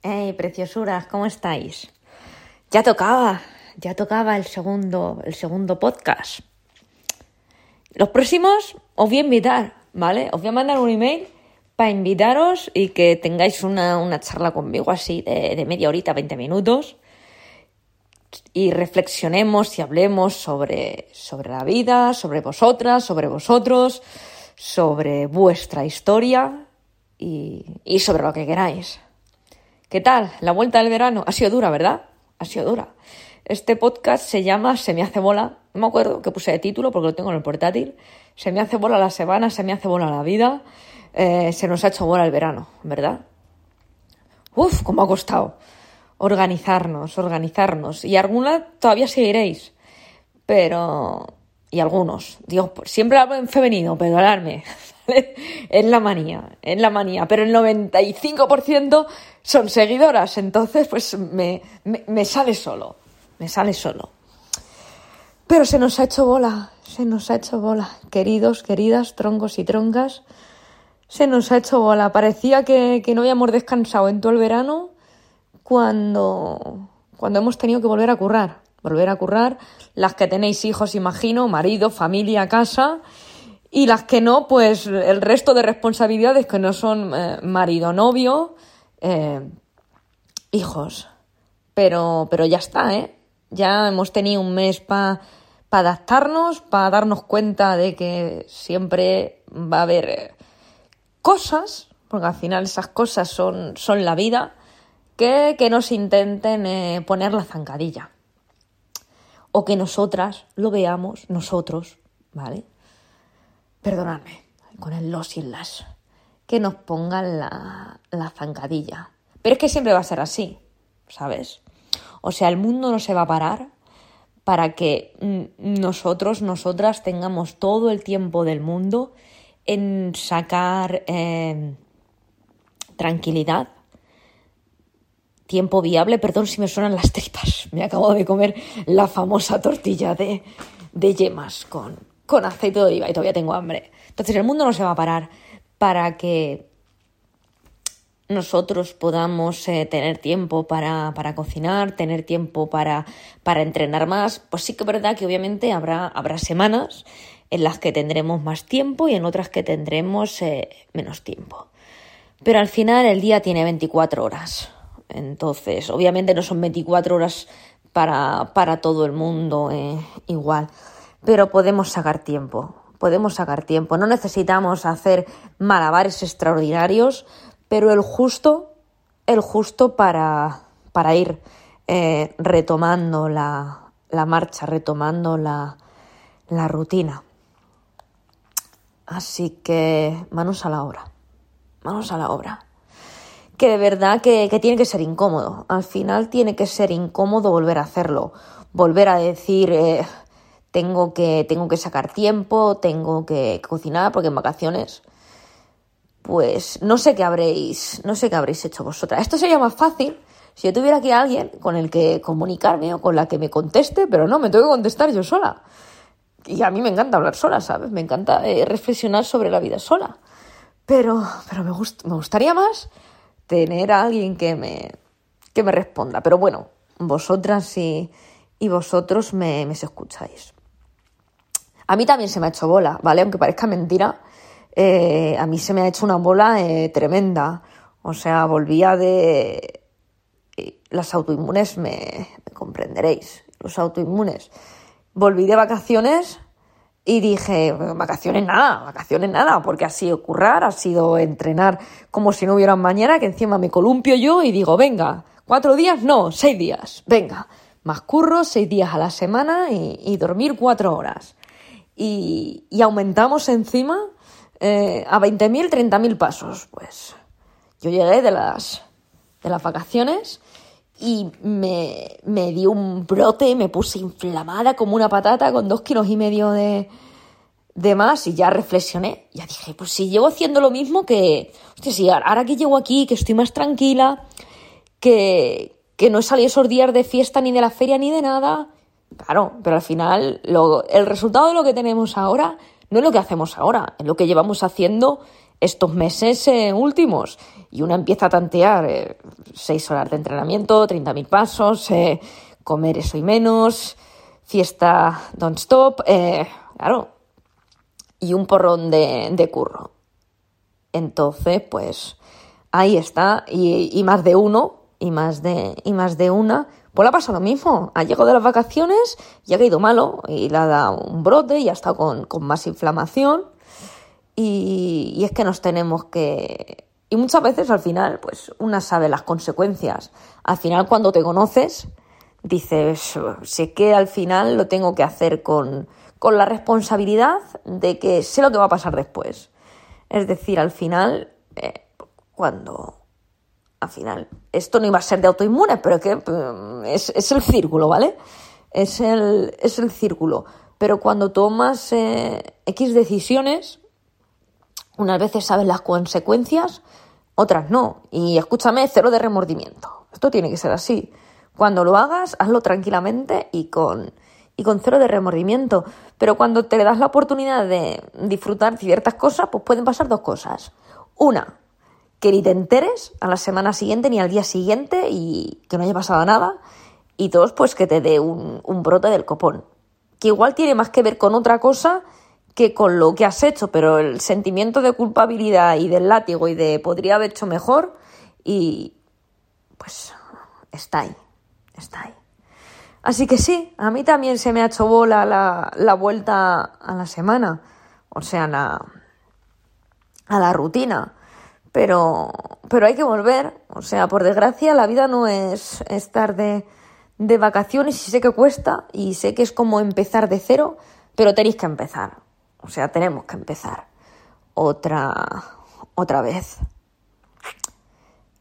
Hey, preciosuras, ¿cómo estáis? Ya tocaba, ya tocaba el segundo, el segundo podcast. Los próximos os voy a invitar, ¿vale? Os voy a mandar un email para invitaros y que tengáis una, una charla conmigo así de, media horita, 20 minutos y reflexionemos y hablemos sobre, sobre la vida, sobre vosotras, sobre vosotros, sobre vuestra historia y sobre lo que queráis. ¿Qué tal? La vuelta del verano ha sido dura, ¿verdad? Ha sido dura. Este podcast se llama Se me hace bola. No me acuerdo que puse de título porque lo tengo en el portátil. Se me hace bola la semana, se me hace bola la vida. Eh, se nos ha hecho bola el verano, ¿verdad? Uf, cómo ha costado organizarnos, organizarnos. Y algunas todavía seguiréis. Pero. Y algunos. Dios, siempre hablo en femenino, perdonadme. es la manía, es la manía. Pero el 95% son seguidoras, entonces pues me, me, me sale solo, me sale solo. Pero se nos ha hecho bola, se nos ha hecho bola. Queridos, queridas, troncos y troncas, se nos ha hecho bola. Parecía que, que no habíamos descansado en todo el verano cuando, cuando hemos tenido que volver a currar. Volver a currar, las que tenéis hijos, imagino, marido, familia, casa, y las que no, pues el resto de responsabilidades que no son eh, marido, novio, eh, hijos. Pero, pero ya está, ¿eh? Ya hemos tenido un mes para pa adaptarnos, para darnos cuenta de que siempre va a haber eh, cosas, porque al final esas cosas son, son la vida, que, que nos intenten poner la zancadilla. O que nosotras lo veamos, nosotros, ¿vale? Perdonadme, con el los y las que nos pongan la, la zancadilla. Pero es que siempre va a ser así, ¿sabes? O sea, el mundo no se va a parar para que nosotros, nosotras tengamos todo el tiempo del mundo en sacar eh, tranquilidad, tiempo viable. Perdón si me suenan las tripas. Me acabo de comer la famosa tortilla de, de yemas con, con aceite de oliva y todavía tengo hambre. Entonces el mundo no se va a parar para que nosotros podamos eh, tener tiempo para, para, cocinar, tener tiempo para, para entrenar más, pues sí que es verdad que obviamente habrá, habrá semanas en las que tendremos más tiempo y en otras que tendremos eh, menos tiempo. Pero al final el día tiene 24 horas. Entonces, obviamente no son 24 horas para, para todo el mundo eh, igual, pero podemos sacar tiempo podemos sacar tiempo. No necesitamos hacer malabares extraordinarios, pero el justo, el justo para, para ir eh, retomando la, la, marcha, retomando la, la rutina. Así que manos a la obra, manos a la obra. Que de verdad que, que tiene que ser incómodo. Al final tiene que ser incómodo volver a hacerlo. Volver a decir, eh, tengo que, tengo que sacar tiempo, tengo que cocinar, porque en vacaciones, pues no sé qué habréis, no sé qué habréis hecho vosotras. Esto sería más fácil si yo tuviera aquí a alguien con el que comunicarme o con la que me conteste, pero no, me tengo que contestar yo sola. Y a mí me encanta hablar sola, ¿sabes? Me encanta eh, reflexionar sobre la vida sola. Pero, pero me, gust me gustaría más tener a alguien que me, que me responda. Pero bueno, vosotras y, y vosotros me, me escucháis. A mí también se me ha hecho bola, ¿vale? Aunque parezca mentira, eh, a mí se me ha hecho una bola eh, tremenda. O sea, volvía de... Las autoinmunes me, me comprenderéis, los autoinmunes. Volví de vacaciones y dije, vacaciones nada, vacaciones nada, porque ha sido currar, ha sido entrenar como si no hubiera mañana, que encima me columpio yo y digo, venga, cuatro días, no, seis días, venga, más curro, seis días a la semana y dormir cuatro horas y, y aumentamos encima eh, a 20.000, 30.000 pasos. Pues yo llegué de las, de las vacaciones y me, me di un brote, me puse inflamada como una patata con dos kilos y medio de, de más y ya reflexioné. Ya dije, pues si llevo haciendo lo mismo que, hostia, si ahora que llego aquí, que estoy más tranquila, que, que no salido esos días de fiesta ni de la feria ni de nada, Claro, pero al final el resultado de lo que tenemos ahora no es lo que hacemos ahora, es lo que llevamos haciendo estos meses eh, últimos. Y una empieza a tantear, eh, seis horas de entrenamiento, 30.000 pasos, eh, comer eso y menos, fiesta don't stop, eh, claro, y un porrón de, curro. Entonces, pues ahí está, y, más de uno, y más de, y más de una, pues le ha pasado lo mismo. Ha llegado de las vacaciones y ha caído malo, y le ha dado un brote y ha estado con, con más inflamación. Y, es que nos tenemos que. Y muchas veces al final, pues una sabe las consecuencias. Al final, cuando te conoces, dices, sé que al final lo tengo que hacer con, con la responsabilidad de que sé lo que va a pasar después. Es decir, al final, eh, cuando al final, esto no iba a ser de autoinmune, pero que mm, es, es el círculo, ¿vale? Es el, es el círculo. Pero cuando tomas eh, X decisiones, unas veces sabes las consecuencias, otras no. Y escúchame, cero de remordimiento. Esto tiene que ser así. Cuando lo hagas, hazlo tranquilamente y con, y con cero de remordimiento. Pero cuando te das la oportunidad de disfrutar ciertas cosas, pues pueden pasar dos cosas. Una, que ni te enteres a la semana siguiente ni al día siguiente y que no haya pasado nada. Y dos, pues que te dé un, brote del copón. Que igual tiene más que ver con otra cosa que con lo que has hecho, pero el sentimiento de culpabilidad y del látigo y de podría haber hecho mejor y pues está ahí, está ahí. Así que sí, a mí también se me ha hecho bola la, la vuelta a la semana, o sea, la, a la rutina. Pero, pero hay que volver, o sea, por desgracia la vida no es estar de, de vacaciones y sé que cuesta y sé que es como empezar de cero, pero tenéis que empezar. O sea, tenemos que empezar otra, otra vez.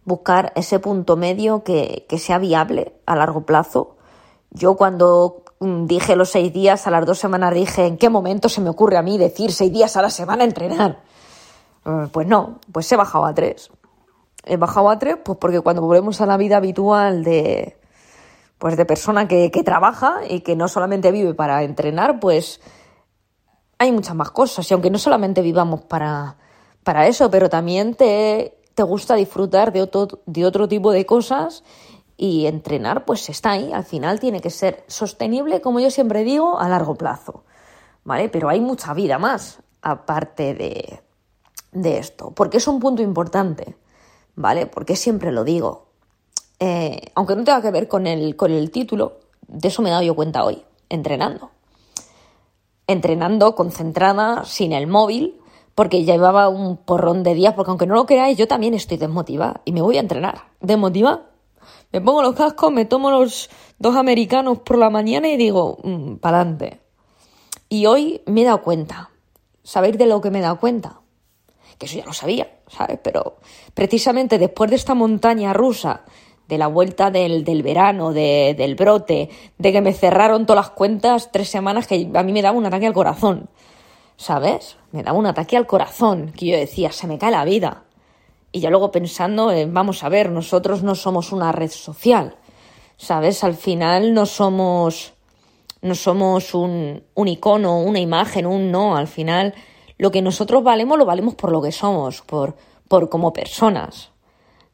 Buscar ese punto medio que, que sea viable a largo plazo yo cuando mm, dije los seis días, a las dos semanas dije, ¿en qué momento se me ocurre a mí decir seis días a la semana entrenar? Eh, pues no, pues he bajado a tres. He bajado a tres, pues porque cuando volvemos a la vida habitual de, pues de persona que, que trabaja y que no solamente vive para entrenar, pues hay muchas más cosas. Y aunque no solamente vivamos para, para eso, pero también te, te gusta disfrutar de otro, de otro tipo de cosas y entrenar pues está ahí, al final tiene que ser sostenible, como yo siempre digo, a largo plazo, ¿vale? Pero hay mucha vida más aparte de, de esto, porque es un punto importante, ¿vale? Porque siempre lo digo, eh, aunque no tenga que ver con el, con el título, de eso me he dado yo cuenta hoy, entrenando. Entrenando, concentrada, sin el móvil, porque llevaba un porrón de días, porque aunque no lo creáis, yo también estoy desmotivada y me voy a entrenar. Desmotivada me pongo los cascos, me tomo los dos americanos por la mañana y digo, mmm, para adelante. Y hoy me he dado cuenta. ¿Sabéis de lo que me he dado cuenta? Que eso ya lo sabía, ¿sabes? Pero precisamente después de esta montaña rusa, de la vuelta del, del verano, de, del brote, de que me cerraron todas las cuentas tres semanas, que a mí me daba un ataque al corazón. ¿Sabes? Me daba un ataque al corazón, que yo decía, se me cae la vida. Y ya luego pensando, vamos a ver, nosotros no somos una red social, ¿sabes? Al final no somos, no somos un, un icono, una imagen, un no. Al final lo que nosotros valemos lo valemos por lo que somos, por, por como personas.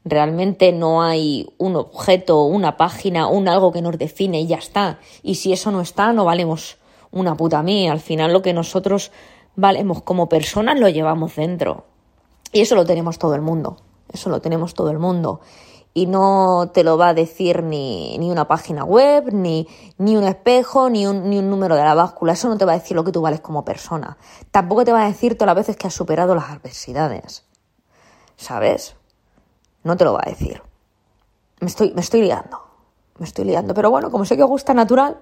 Realmente no hay un objeto, una página, un algo que nos define y ya está. Y si eso no está, no valemos una puta mía. Al final lo que nosotros valemos como personas lo llevamos dentro. Y eso lo tenemos todo el mundo, eso lo tenemos todo el mundo. Y no te lo va a decir ni, ni una página web, ni, ni un espejo, ni un, ni un número de la báscula. Eso no te va a decir lo que tú vales como persona. Tampoco te va a decir todas las veces que has superado las adversidades. ¿Sabes? No te lo va a decir. Me estoy, me estoy liando. Me estoy liando. Pero bueno, como sé que os gusta natural,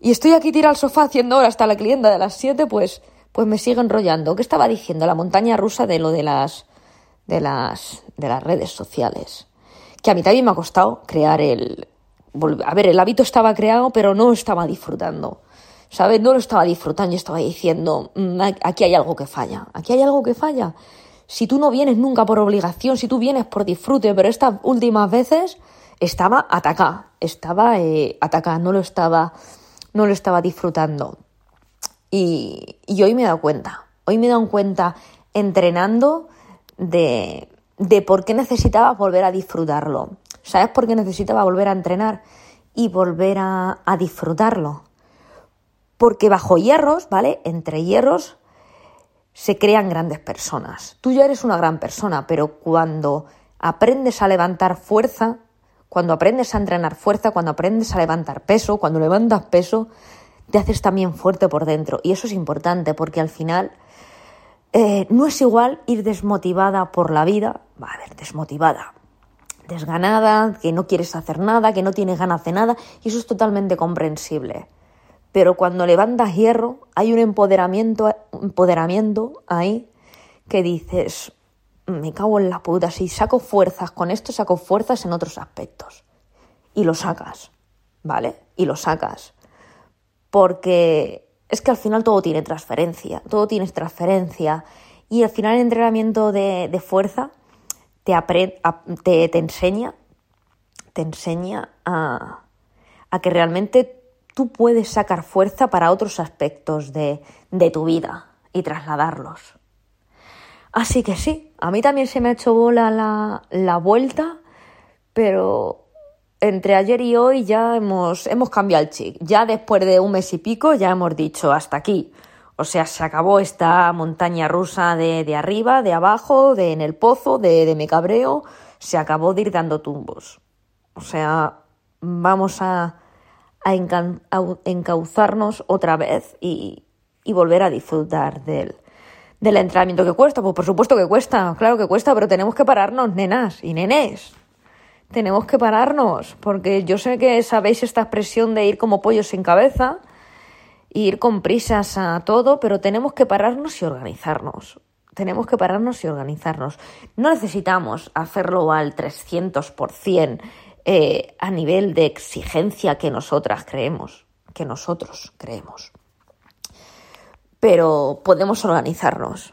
y estoy aquí tirado al sofá haciendo hora hasta la clienta de las 7, pues pues me sigue enrollando. ¿Qué estaba diciendo? La montaña rusa de lo de las, de las, de las redes sociales. Que a mí también me ha costado crear el... A ver, el hábito estaba creado, pero no estaba disfrutando. ¿Sabes? No lo estaba disfrutando y estaba diciendo, mm, aquí hay algo que falla, aquí hay algo que falla. Si tú no vienes nunca por obligación, si tú vienes por disfrute, pero estas últimas veces estaba atacada, estaba eh, atacada, no lo estaba, no lo estaba disfrutando. Y, hoy me he dado cuenta, hoy me he dado cuenta entrenando de, de por qué necesitaba volver a disfrutarlo. ¿Sabes por qué necesitaba volver a entrenar y volver a, a disfrutarlo? Porque bajo hierros, ¿vale? Entre hierros se crean grandes personas. Tú ya eres una gran persona, pero cuando aprendes a levantar fuerza, cuando aprendes a entrenar fuerza, cuando aprendes a levantar peso, cuando levantas peso, te haces también fuerte por dentro. Y eso es importante porque al final eh, no es igual ir desmotivada por la vida, va a ver, desmotivada, desganada, que no quieres hacer nada, que no tienes ganas de nada, y eso es totalmente comprensible. Pero cuando levantas hierro, hay un empoderamiento, empoderamiento ahí que dices, me cago en la puta, si saco fuerzas con esto, saco fuerzas en otros aspectos. Y lo sacas, ¿vale? Y lo sacas. Porque es que al final todo tiene transferencia, todo tiene transferencia. Y al final el entrenamiento de, fuerza te, te, te, enseña, te enseña a, a, que realmente tú puedes sacar fuerza para otros aspectos de, de tu vida y trasladarlos. Así que sí, a mí también se me ha hecho bola la, la vuelta, pero entre ayer y hoy ya hemos, hemos cambiado el chip. Ya después de un mes y pico ya hemos dicho hasta aquí. O sea, se acabó esta montaña rusa de, de arriba, de abajo, de en el pozo, de, de me cabreo. Se acabó de ir dando tumbos. O sea, vamos a, a, encauzarnos otra vez y, y volver a disfrutar del, del entrenamiento que cuesta. Pues por supuesto que cuesta, claro que cuesta, pero tenemos que pararnos, nenas y nenes. Tenemos que pararnos, porque yo sé que sabéis esta expresión de ir como pollos sin cabeza, ir con prisas a todo, pero tenemos que pararnos y organizarnos. Tenemos que pararnos y organizarnos. No necesitamos hacerlo al 300% eh, a nivel de exigencia que nosotras creemos, que nosotros creemos pero podemos organizarnos.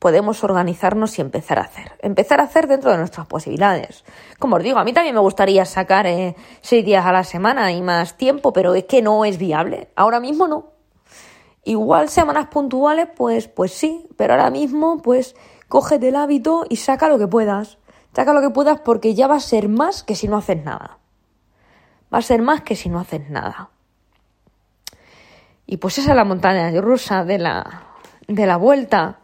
Podemos organizarnos y empezar a hacer. Empezar a hacer dentro de nuestras posibilidades. Como os digo, a mí también me gustaría sacar eh, seis días a la semana y más tiempo, pero es que no es viable. Ahora mismo no. Igual semanas puntuales, pues, pues sí, pero ahora mismo, pues, cógete el hábito y saca lo que puedas. Saca lo que puedas porque ya va a ser más que si no haces nada. Va a ser más que si no haces nada. Y pues esa es la montaña rusa de la, de la vuelta.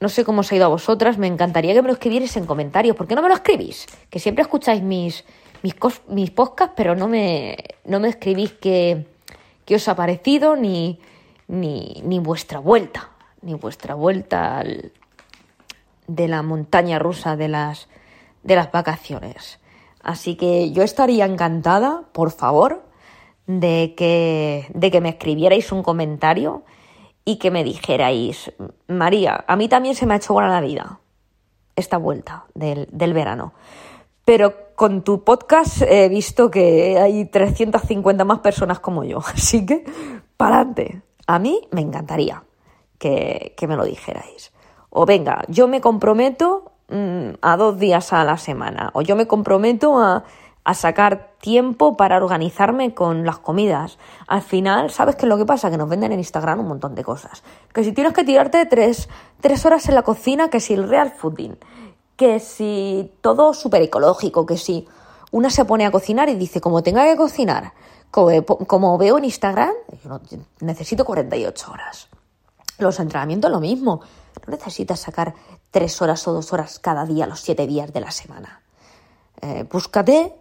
No sé cómo os ha ido a vosotras, me encantaría que me lo escribierais en comentarios. ¿Por qué no me lo escribís? Que siempre escucháis mis, mis, podcasts, pero no me, no me escribís qué, qué os ha parecido ni, ni, ni, vuestra vuelta, ni vuestra vuelta de la montaña rusa de las, de las vacaciones. Así que yo estaría encantada, por favor, de que, de que me escribierais un comentario y que me dijerais, María, a mí también se me ha hecho buena la vida esta vuelta del, del verano. Pero con tu podcast he visto que hay 350 más personas como yo. Así que, para adelante. A mí me encantaría que, que, me lo dijerais. O venga, yo me comprometo mmm, a dos días a la semana. O yo me comprometo a a sacar tiempo para organizarme con las comidas. Al final, ¿sabes qué es lo que pasa? Que nos venden en Instagram un montón de cosas. Que si tienes que tirarte tres, tres horas en la cocina, que si el real fooding, que si todo súper ecológico, que si una se pone a cocinar y dice, como tenga que cocinar, como, veo en Instagram, necesito 48 horas. Los entrenamientos lo mismo. No necesitas sacar tres horas o dos horas cada día, los siete días de la semana. Eh, búscate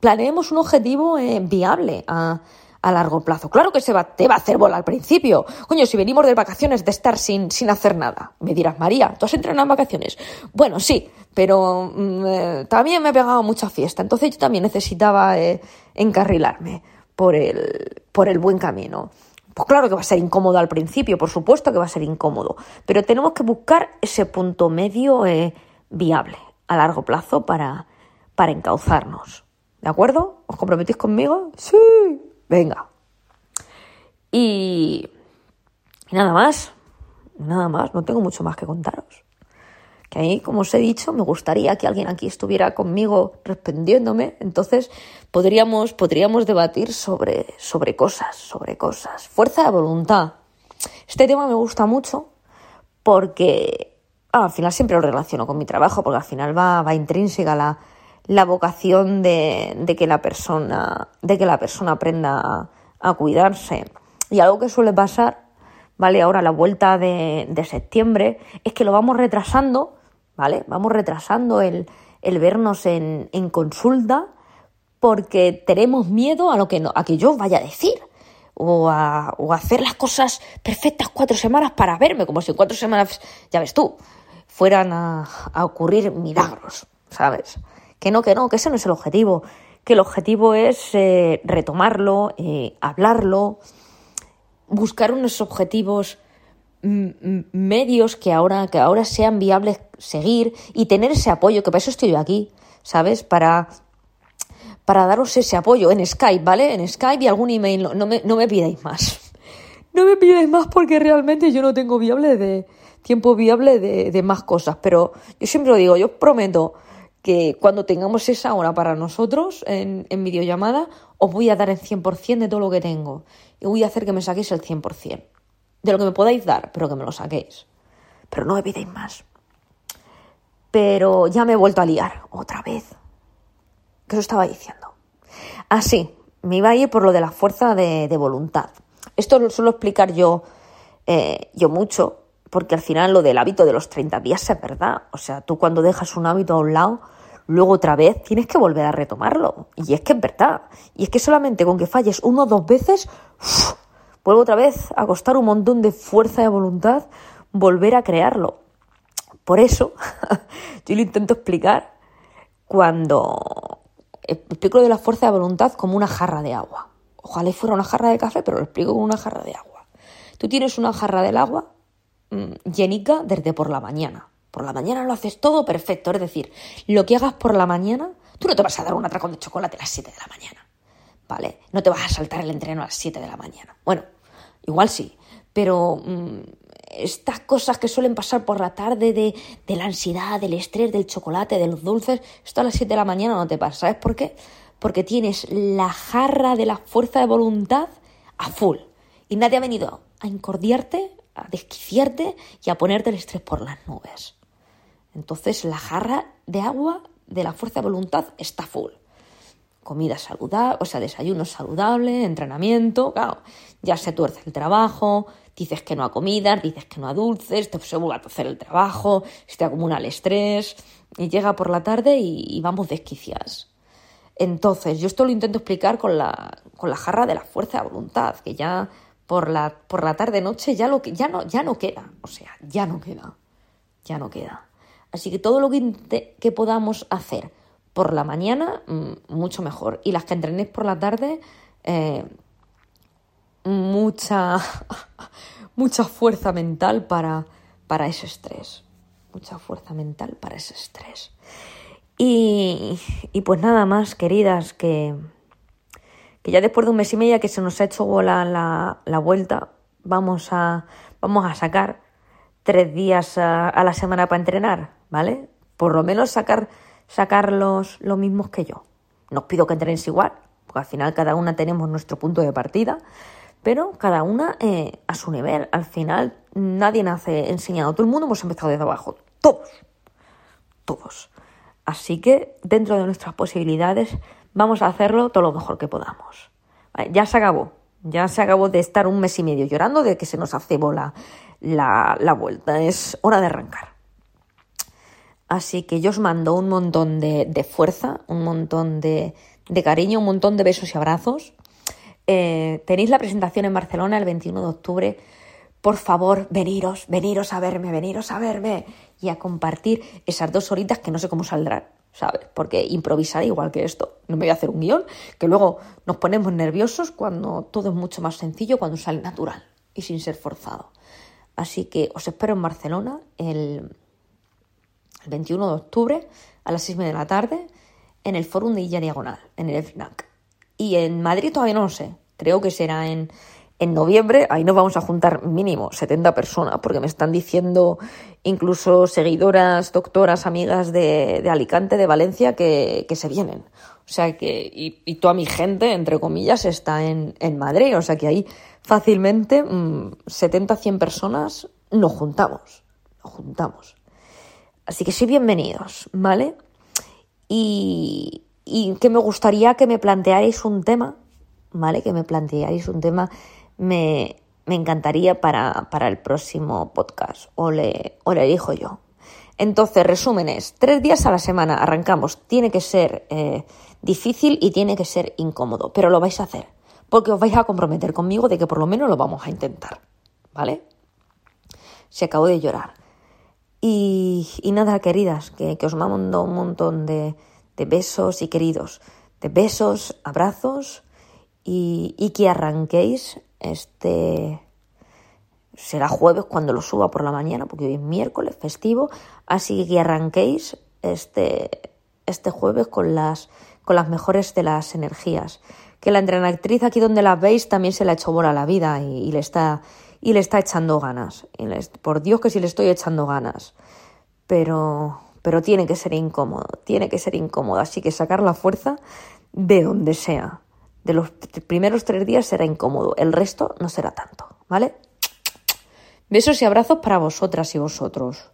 planeemos un objetivo eh, viable a, a, largo plazo. Claro que se va, te va a hacer bola al principio. Coño, si venimos de vacaciones de estar sin, sin hacer nada. Me dirás, María, ¿tú has entrenado en vacaciones? Bueno, sí, pero mm, eh, también me he pegado mucha fiesta. Entonces yo también necesitaba eh, encarrilarme por el, por el buen camino. Pues claro que va a ser incómodo al principio, por supuesto que va a ser incómodo, pero tenemos que buscar ese punto medio viable a largo plazo para, para encauzarnos. ¿De acuerdo? ¿Os comprometís conmigo? Sí. Venga. Y, nada más. Nada más. No tengo mucho más que contaros. Que ahí, como os he dicho, me gustaría que alguien aquí estuviera conmigo respondiéndome. Entonces podríamos, podríamos debatir sobre, sobre cosas, sobre cosas. Fuerza de voluntad. Este tema me gusta mucho porque ah, al final siempre lo relaciono con mi trabajo, porque al final va, va intrínseca la, la vocación de, que la persona, de que la persona aprenda a, cuidarse. Y algo que suele pasar, ¿vale? Ahora la vuelta de, septiembre, es que lo vamos retrasando, ¿vale? Vamos retrasando el, vernos en, consulta porque tenemos miedo a lo que, no, a que yo vaya a decir o a, hacer las cosas perfectas cuatro semanas para verme, como si cuatro semanas, ya ves tú, fueran a ocurrir milagros, ¿sabes? Que no, que no, que ese no es el objetivo, que el objetivo es eh, retomarlo, eh, hablarlo, buscar unos objetivos medios que ahora, que ahora sean viables seguir y tener ese apoyo, que para eso estoy yo aquí, ¿sabes? Para, para daros ese apoyo en Skype, ¿vale? En Skype y algún email, no, no, me, no me pidáis más. No me pidáis más porque realmente yo no tengo viable de tiempo viable de, de más cosas, pero yo siempre lo digo, yo prometo que cuando tengamos esa hora para nosotros en, en videollamada, os voy a dar el 100% de todo lo que tengo y voy a hacer que me saquéis el 100% de lo que me podáis dar, pero que me lo saquéis. Pero no me pidáis más. Pero ya me he vuelto a liar otra vez. ¿Qué os estaba diciendo? Ah, sí, me iba a ir por lo de la fuerza de, de voluntad. Esto lo suelo explicar yo, eh, yo mucho, porque al final lo del hábito de los 30 días es verdad. O sea, tú cuando dejas un hábito a un lado, luego otra vez tienes que volver a retomarlo. Y es que es verdad. Y es que solamente con que falles uno o dos veces, vuelvo otra vez a costar un montón de fuerza de voluntad volver a crearlo. Por eso, yo lo intento explicar cuando explico de la fuerza de voluntad como una jarra de agua. Ojalá fuera una jarra de café, pero lo explico como una jarra de agua. Tú tienes una jarra del agua mmm, llenica desde por la mañana. Por la mañana lo haces todo perfecto. Es decir, lo que hagas por la mañana, tú no te vas a dar un atracón de chocolate a las 7 de la mañana. ¿Vale? No te vas a saltar el entreno a las 7 de la mañana. Bueno, igual sí, pero mmm, estas cosas que suelen pasar por la tarde de, de, la ansiedad, del estrés, del chocolate, de los dulces, esto a las 7 de la mañana no te pasa. ¿Sabes por qué? Porque tienes la jarra de la fuerza de voluntad a full. Y nadie ha venido a incordiarte, a desquiciarte y a ponerte el estrés por las nubes. Entonces la jarra de agua de la fuerza de voluntad está full. Comida saludable, o sea, desayuno saludable, entrenamiento, claro, ya se tuerce el trabajo, dices que no a comidas, dices que no a dulces, te se vuelve a hacer el trabajo, se te acumula el estrés, y llega por la tarde y, vamos desquiciadas. Entonces, yo esto lo intento explicar con la, con la jarra de la fuerza de voluntad, que ya por la, por la tarde noche ya, lo, ya, no, ya no queda, o sea, ya no queda, ya no queda. Así que todo lo que, podamos hacer por la mañana, mmm, mucho mejor. Y las que entrenéis por la tarde, eh, mucha, mucha fuerza mental para, para ese estrés. Mucha fuerza mental para ese estrés. Y, y pues nada más, queridas, que, que ya después de un mes y medio que se nos ha hecho la, la vuelta, vamos a, vamos a sacar tres días a, la semana para entrenar, ¿vale? Por lo menos sacar, los, mismos que yo. No os pido que entrenéis igual, porque al final cada una tenemos nuestro punto de partida, pero cada una eh, a su nivel. Al final nadie nace enseñado, todo el mundo hemos empezado desde abajo, todos, todos. Así que dentro de nuestras posibilidades vamos a hacerlo todo lo mejor que podamos. Ya se acabó, ya se acabó de estar un mes y medio llorando de que se nos hace bola la, la vuelta, es hora de arrancar. Así que yo os mando un montón de, de fuerza, un montón de, de, cariño, un montón de besos y abrazos. Eh, tenéis la presentación en Barcelona el 21 de octubre. Por favor, veniros, veniros a verme, veniros a verme y a compartir esas dos horitas que no sé cómo saldrán, ¿sabes? Porque improvisar igual que esto. No me voy a hacer un guion, que luego nos ponemos nerviosos cuando todo es mucho más sencillo, cuando sale natural y sin ser forzado. Así que os espero en Barcelona el el 21 de octubre a las 6 de la tarde en el Fórum de Illa Diagonal, en el FNAC. Y en Madrid todavía no lo sé, creo que será en, en noviembre, ahí nos vamos a juntar mínimo 70 personas, porque me están diciendo incluso seguidoras, doctoras, amigas de, de Alicante, de Valencia, que, que, se vienen. O sea que, y, y, toda mi gente, entre comillas, está en, en Madrid. O sea que ahí fácilmente mmm, 70, 100 personas nos juntamos. Juntamos. Así que sí, bienvenidos, ¿vale? Y, y que me gustaría que me plantearais un tema, ¿vale? Que me plantearais un tema, me, me encantaría para, para, el próximo podcast, o le, o le elijo yo. Entonces, resúmenes, tres días a la semana arrancamos, tiene que ser eh, difícil y tiene que ser incómodo, pero lo vais a hacer, porque os vais a comprometer conmigo de que por lo menos lo vamos a intentar, ¿vale? Se acabó de llorar. Y, y nada, queridas, que, os mando un montón de, de, besos y queridos, de besos, abrazos y, y que arranquéis este... Será jueves cuando lo suba por la mañana, porque hoy es miércoles, festivo, así que arranquéis este, este jueves con las, con las mejores de las energías. Que la entrenactriz aquí donde la veis también se le ha hecho bola a la vida y, le está y le está echando ganas. Y les, por Dios que sí le estoy echando ganas. Pero, pero tiene que ser incómodo, tiene que ser incómodo. Así que sacar la fuerza de donde sea. De los primeros tres días será incómodo, el resto no será tanto, ¿vale? Besos y abrazos para vosotras y vosotros.